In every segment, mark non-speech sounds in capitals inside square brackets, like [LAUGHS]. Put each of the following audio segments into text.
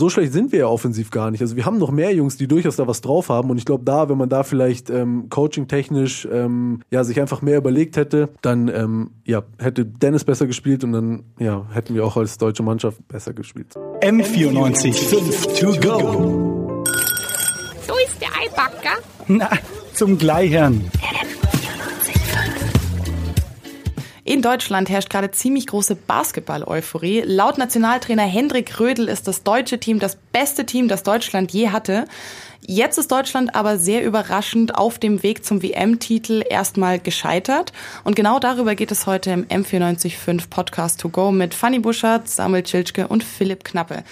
so schlecht sind wir ja offensiv gar nicht. Also wir haben noch mehr Jungs, die durchaus da was drauf haben. Und ich glaube, da, wenn man da vielleicht ähm, coaching-technisch ähm, ja, sich einfach mehr überlegt hätte, dann ähm, ja, hätte Dennis besser gespielt und dann ja, hätten wir auch als deutsche Mannschaft besser gespielt. M94 5 to go. So ist der Eibacker. Na, zum Gleichern. In Deutschland herrscht gerade ziemlich große Basketball-Euphorie. Laut Nationaltrainer Hendrik Rödel ist das deutsche Team das beste Team, das Deutschland je hatte. Jetzt ist Deutschland aber sehr überraschend auf dem Weg zum WM-Titel erstmal gescheitert. Und genau darüber geht es heute im M945 Podcast to go mit Fanny Buschert, Samuel Tschilschke und Philipp Knappe.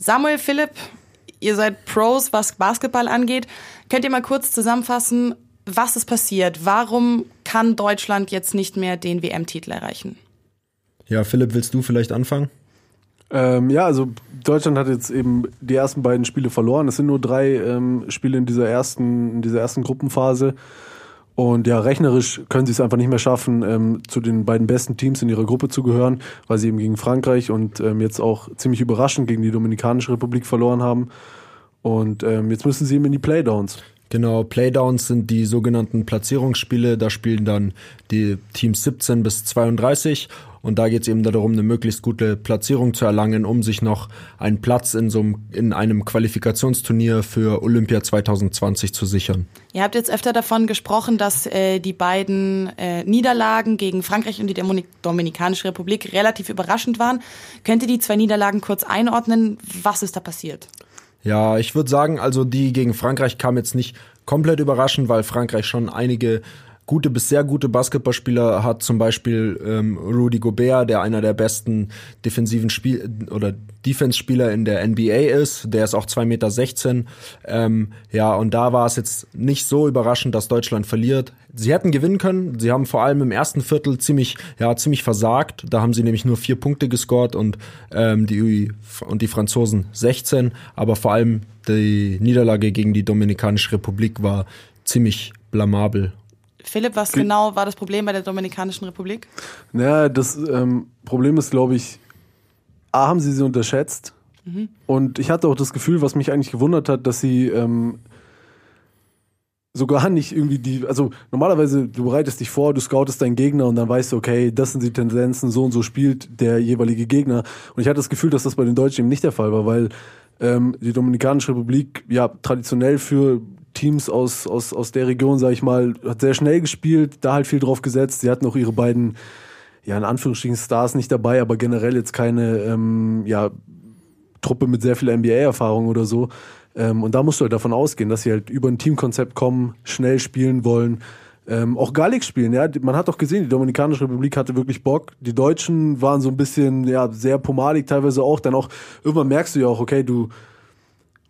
Samuel, Philipp, ihr seid Pros, was Basketball angeht. Könnt ihr mal kurz zusammenfassen, was ist passiert? Warum kann Deutschland jetzt nicht mehr den WM-Titel erreichen? Ja, Philipp, willst du vielleicht anfangen? Ähm, ja, also Deutschland hat jetzt eben die ersten beiden Spiele verloren. Es sind nur drei ähm, Spiele in dieser ersten, in dieser ersten Gruppenphase. Und ja, rechnerisch können sie es einfach nicht mehr schaffen, ähm, zu den beiden besten Teams in ihrer Gruppe zu gehören, weil sie eben gegen Frankreich und ähm, jetzt auch ziemlich überraschend gegen die Dominikanische Republik verloren haben. Und ähm, jetzt müssen sie eben in die Playdowns. Genau, Playdowns sind die sogenannten Platzierungsspiele. Da spielen dann die Teams 17 bis 32 und da geht es eben darum, eine möglichst gute Platzierung zu erlangen, um sich noch einen Platz in so einem, in einem Qualifikationsturnier für Olympia 2020 zu sichern. Ihr habt jetzt öfter davon gesprochen, dass äh, die beiden äh, Niederlagen gegen Frankreich und die Dominikanische Republik relativ überraschend waren. Könnt ihr die zwei Niederlagen kurz einordnen? Was ist da passiert? Ja, ich würde sagen, also die gegen Frankreich kam jetzt nicht komplett überraschend, weil Frankreich schon einige gute bis sehr gute Basketballspieler hat, zum Beispiel ähm, Rudy Gobert, der einer der besten defensiven Spiel oder Defense-Spieler in der NBA ist. Der ist auch 2,16 Meter. Ähm, ja, und da war es jetzt nicht so überraschend, dass Deutschland verliert. Sie hätten gewinnen können. Sie haben vor allem im ersten Viertel ziemlich, ja, ziemlich versagt. Da haben sie nämlich nur vier Punkte gescored und ähm, die und die Franzosen 16. Aber vor allem die Niederlage gegen die Dominikanische Republik war ziemlich blamabel. Philipp, was genau war das Problem bei der Dominikanischen Republik? Naja, das ähm, Problem ist, glaube ich, A, haben sie sie unterschätzt. Mhm. Und ich hatte auch das Gefühl, was mich eigentlich gewundert hat, dass sie ähm, sogar nicht irgendwie die, also normalerweise, du bereitest dich vor, du scoutest deinen Gegner und dann weißt du, okay, das sind die Tendenzen, so und so spielt der jeweilige Gegner. Und ich hatte das Gefühl, dass das bei den Deutschen eben nicht der Fall war, weil ähm, die Dominikanische Republik ja traditionell für Teams aus, aus, aus der Region, sag ich mal, hat sehr schnell gespielt, da halt viel drauf gesetzt. Sie hatten auch ihre beiden ja, in Anführungsstrichen Stars nicht dabei, aber generell jetzt keine, ähm, ja, Truppe mit sehr viel NBA-Erfahrung oder so. Ähm, und da musst du halt davon ausgehen, dass sie halt über ein Teamkonzept kommen, schnell spielen wollen, ähm, auch Gallig spielen. Ja, man hat doch gesehen, die Dominikanische Republik hatte wirklich Bock. Die Deutschen waren so ein bisschen, ja, sehr pomadig teilweise auch. Dann auch, irgendwann merkst du ja auch, okay, du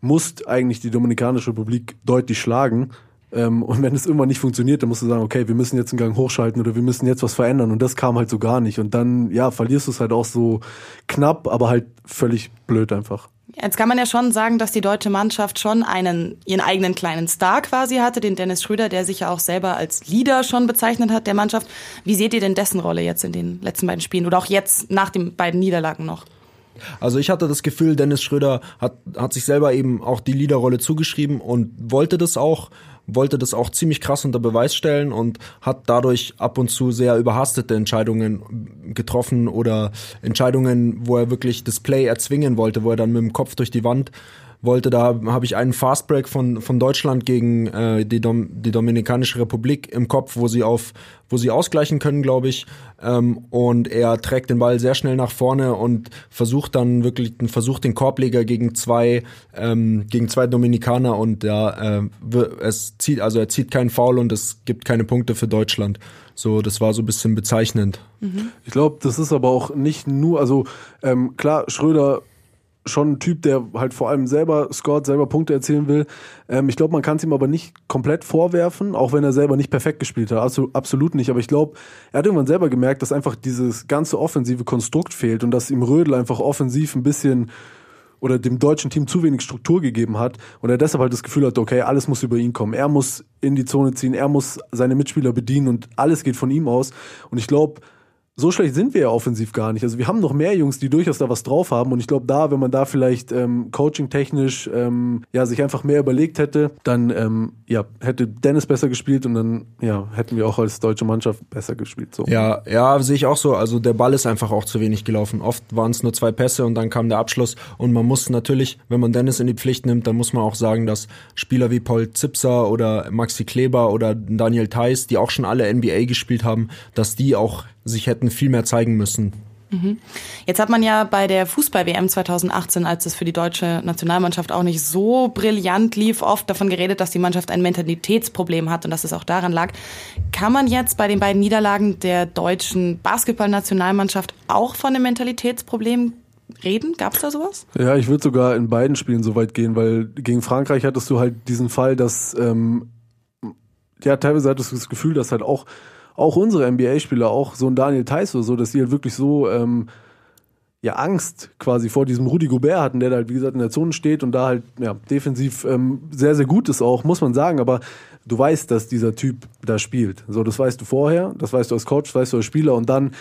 musst eigentlich die Dominikanische Republik deutlich schlagen. Ähm, und wenn es irgendwann nicht funktioniert, dann musst du sagen, okay, wir müssen jetzt einen Gang hochschalten oder wir müssen jetzt was verändern. Und das kam halt so gar nicht. Und dann, ja, verlierst du es halt auch so knapp, aber halt völlig blöd einfach. Jetzt kann man ja schon sagen, dass die deutsche Mannschaft schon einen, ihren eigenen kleinen Star quasi hatte, den Dennis Schröder, der sich ja auch selber als Leader schon bezeichnet hat der Mannschaft. Wie seht ihr denn dessen Rolle jetzt in den letzten beiden Spielen oder auch jetzt nach den beiden Niederlagen noch? Also ich hatte das Gefühl, Dennis Schröder hat, hat sich selber eben auch die Leaderrolle zugeschrieben und wollte das auch wollte das auch ziemlich krass unter Beweis stellen und hat dadurch ab und zu sehr überhastete Entscheidungen getroffen oder Entscheidungen, wo er wirklich das Play erzwingen wollte, wo er dann mit dem Kopf durch die Wand wollte. Da habe ich einen Fastbreak von, von Deutschland gegen äh, die, Dom die Dominikanische Republik im Kopf, wo sie auf, wo sie ausgleichen können, glaube ich. Ähm, und er trägt den Ball sehr schnell nach vorne und versucht dann wirklich, versucht den Korbleger gegen zwei, ähm, gegen zwei Dominikaner und ja, äh, es zieht, also er zieht keinen Foul und es gibt keine Punkte für Deutschland. So, das war so ein bisschen bezeichnend. Mhm. Ich glaube, das ist aber auch nicht nur, also ähm, klar, Schröder schon ein Typ, der halt vor allem selber scored, selber Punkte erzielen will. Ähm, ich glaube, man kann es ihm aber nicht komplett vorwerfen, auch wenn er selber nicht perfekt gespielt hat. Also, absolut nicht. Aber ich glaube, er hat irgendwann selber gemerkt, dass einfach dieses ganze offensive Konstrukt fehlt und dass ihm Rödel einfach offensiv ein bisschen oder dem deutschen Team zu wenig Struktur gegeben hat und er deshalb halt das Gefühl hat, okay, alles muss über ihn kommen. Er muss in die Zone ziehen, er muss seine Mitspieler bedienen und alles geht von ihm aus. Und ich glaube, so schlecht sind wir ja offensiv gar nicht. Also wir haben noch mehr Jungs, die durchaus da was drauf haben. Und ich glaube, da, wenn man da vielleicht ähm, coaching-technisch ähm, ja, sich einfach mehr überlegt hätte, dann ähm, ja, hätte Dennis besser gespielt und dann ja, hätten wir auch als deutsche Mannschaft besser gespielt. So. Ja, ja, sehe ich auch so. Also der Ball ist einfach auch zu wenig gelaufen. Oft waren es nur zwei Pässe und dann kam der Abschluss. Und man muss natürlich, wenn man Dennis in die Pflicht nimmt, dann muss man auch sagen, dass Spieler wie Paul Zipser oder Maxi Kleber oder Daniel Theiss, die auch schon alle NBA gespielt haben, dass die auch sich hätten viel mehr zeigen müssen. Jetzt hat man ja bei der Fußball-WM 2018, als es für die deutsche Nationalmannschaft auch nicht so brillant lief, oft davon geredet, dass die Mannschaft ein Mentalitätsproblem hat und dass es auch daran lag. Kann man jetzt bei den beiden Niederlagen der deutschen Basketball-Nationalmannschaft auch von einem Mentalitätsproblem reden? Gab es da sowas? Ja, ich würde sogar in beiden Spielen so weit gehen, weil gegen Frankreich hattest du halt diesen Fall, dass ähm, ja teilweise hattest du das Gefühl, dass halt auch auch unsere NBA-Spieler, auch so ein Daniel Theiss oder so, dass die halt wirklich so ähm, ja Angst quasi vor diesem Rudi Gobert hatten, der da halt wie gesagt in der Zone steht und da halt ja defensiv ähm, sehr sehr gut ist auch, muss man sagen, aber du weißt, dass dieser Typ da spielt. So, das weißt du vorher, das weißt du als Coach, das weißt du als Spieler und dann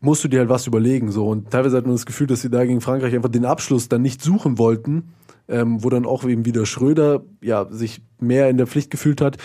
musst du dir halt was überlegen. So und teilweise hat man das Gefühl, dass sie da gegen Frankreich einfach den Abschluss dann nicht suchen wollten, ähm, wo dann auch eben wieder Schröder ja sich mehr in der Pflicht gefühlt hat.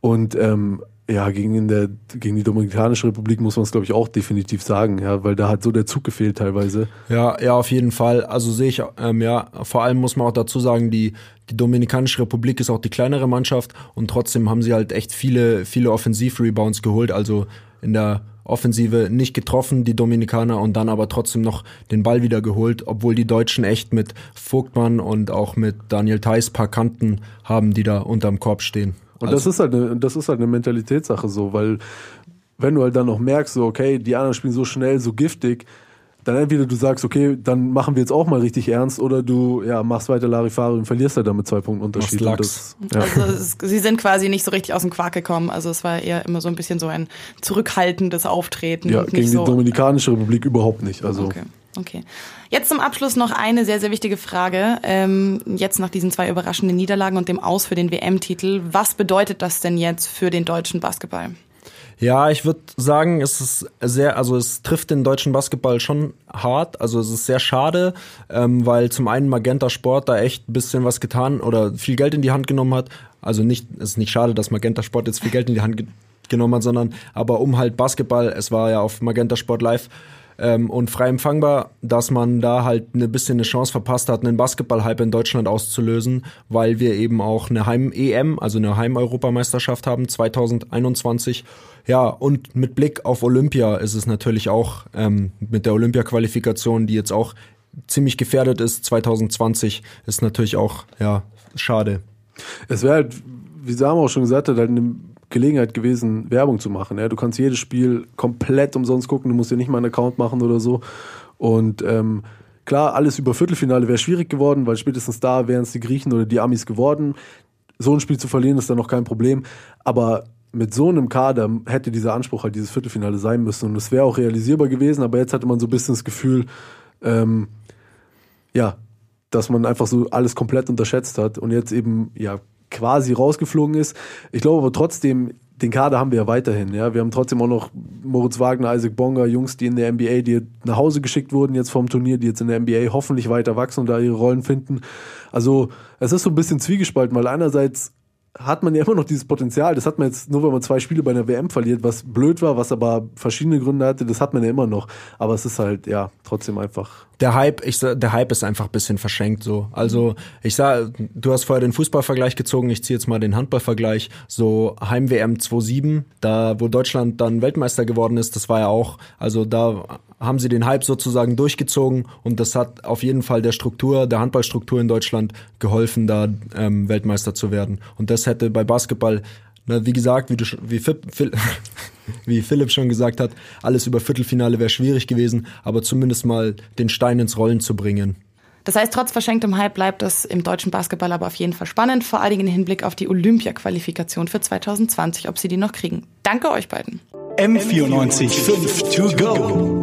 Und ähm, ja, gegen, der, gegen die Dominikanische Republik muss man es, glaube ich, auch definitiv sagen, ja, weil da hat so der Zug gefehlt teilweise. Ja, ja, auf jeden Fall. Also sehe ich, ähm, ja, vor allem muss man auch dazu sagen, die, die Dominikanische Republik ist auch die kleinere Mannschaft und trotzdem haben sie halt echt viele, viele Offensiv-Rebounds geholt. Also in der Offensive nicht getroffen, die Dominikaner, und dann aber trotzdem noch den Ball wieder geholt, obwohl die Deutschen echt mit Vogtmann und auch mit Daniel Theiss paar Kanten haben, die da unterm Korb stehen. Und Also- das ist halt eine, das ist halt eine Mentalitätssache so, weil wenn du halt dann noch merkst, so, okay, die anderen spielen so schnell, so giftig, dann entweder du sagst, okay, dann machen wir jetzt auch mal richtig ernst, oder du ja, machst weiter Larifari und verlierst halt damit zwei Punkte Unterschied. Das, ja. Also es, sie sind quasi nicht so richtig aus dem Quark gekommen. Also es war eher immer so ein bisschen so ein zurückhaltendes Auftreten. ja, und gegen nicht die so, Dominikanische Republik überhaupt nicht. Also Okay. Okay. Jetzt zum Abschluss noch eine sehr, sehr wichtige Frage. Ähm, jetzt nach diesen zwei überraschenden Niederlagen und dem Aus für den WM-Titel. Was bedeutet das denn jetzt für den deutschen Basketball? Ja, ich würde sagen, es ist sehr, also es trifft den deutschen Basketball schon hart. Also es ist sehr schade, ähm, weil zum einen Magenta Sport da echt ein bisschen was getan oder viel Geld in die Hand genommen hat. Also nicht, es ist nicht schade, dass Magenta Sport jetzt viel Geld in die Hand ge genommen hat, sondern aber um halt Basketball, es war ja auf Magenta Sport Live ähm, und frei empfangbar, dass man da halt ein bisschen eine Chance verpasst hat, einen Basketball-Hype in Deutschland auszulösen, weil wir eben auch eine Heim-EM, also eine Heim-Europameisterschaft haben, 2021. Ja, und mit Blick auf Olympia ist es natürlich auch ähm, mit der Olympia-Qualifikation, die jetzt auch ziemlich gefährdet ist, 2020, ist natürlich auch, ja, schade. Es wäre halt, wie Sam auch schon gesagt hat, halt eine Gelegenheit gewesen, Werbung zu machen. Ja? Du kannst jedes Spiel komplett umsonst gucken, du musst dir nicht mal einen Account machen oder so. Und ähm, klar, alles über Viertelfinale wäre schwierig geworden, weil spätestens da wären es die Griechen oder die Amis geworden. So ein Spiel zu verlieren ist dann noch kein Problem. Aber mit so einem Kader hätte dieser Anspruch halt dieses Viertelfinale sein müssen. Und es wäre auch realisierbar gewesen, aber jetzt hatte man so ein bisschen das Gefühl, ähm, ja, dass man einfach so alles komplett unterschätzt hat und jetzt eben ja quasi rausgeflogen ist. Ich glaube aber trotzdem, den Kader haben wir ja weiterhin. Ja, wir haben trotzdem auch noch Moritz Wagner, Isaac Bonga, Jungs, die in der NBA, die nach Hause geschickt wurden jetzt vom Turnier, die jetzt in der NBA hoffentlich weiter wachsen und da ihre Rollen finden. Also es ist so ein bisschen zwiegespalten, weil einerseits hat man ja immer noch dieses Potenzial. Das hat man jetzt nur, wenn man zwei Spiele bei einer WM verliert, was blöd war, was aber verschiedene Gründe hatte. Das hat man ja immer noch. Aber es ist halt ja trotzdem einfach Der Hype, ich der Hype ist einfach ein bisschen verschenkt so. Also ich sag, du hast vorher den Fußballvergleich gezogen, ich ziehe jetzt mal den Handballvergleich. So Heim WM 27, da wo Deutschland dann Weltmeister geworden ist, das war ja auch, also da haben sie den Hype sozusagen durchgezogen und das hat auf jeden Fall der Struktur, der Handballstruktur in Deutschland geholfen, da ähm, Weltmeister zu werden. Und das hätte bei Basketball na, wie gesagt, wie, du, wie, Phil, [LAUGHS] wie Philipp schon gesagt hat, alles über Viertelfinale wäre schwierig gewesen, aber zumindest mal den Stein ins Rollen zu bringen. Das heißt, trotz verschenktem Hype bleibt es im deutschen Basketball aber auf jeden Fall spannend, vor allen Dingen im Hinblick auf die Olympia-Qualifikation für 2020, ob sie die noch kriegen. Danke euch beiden. M94 5 to go.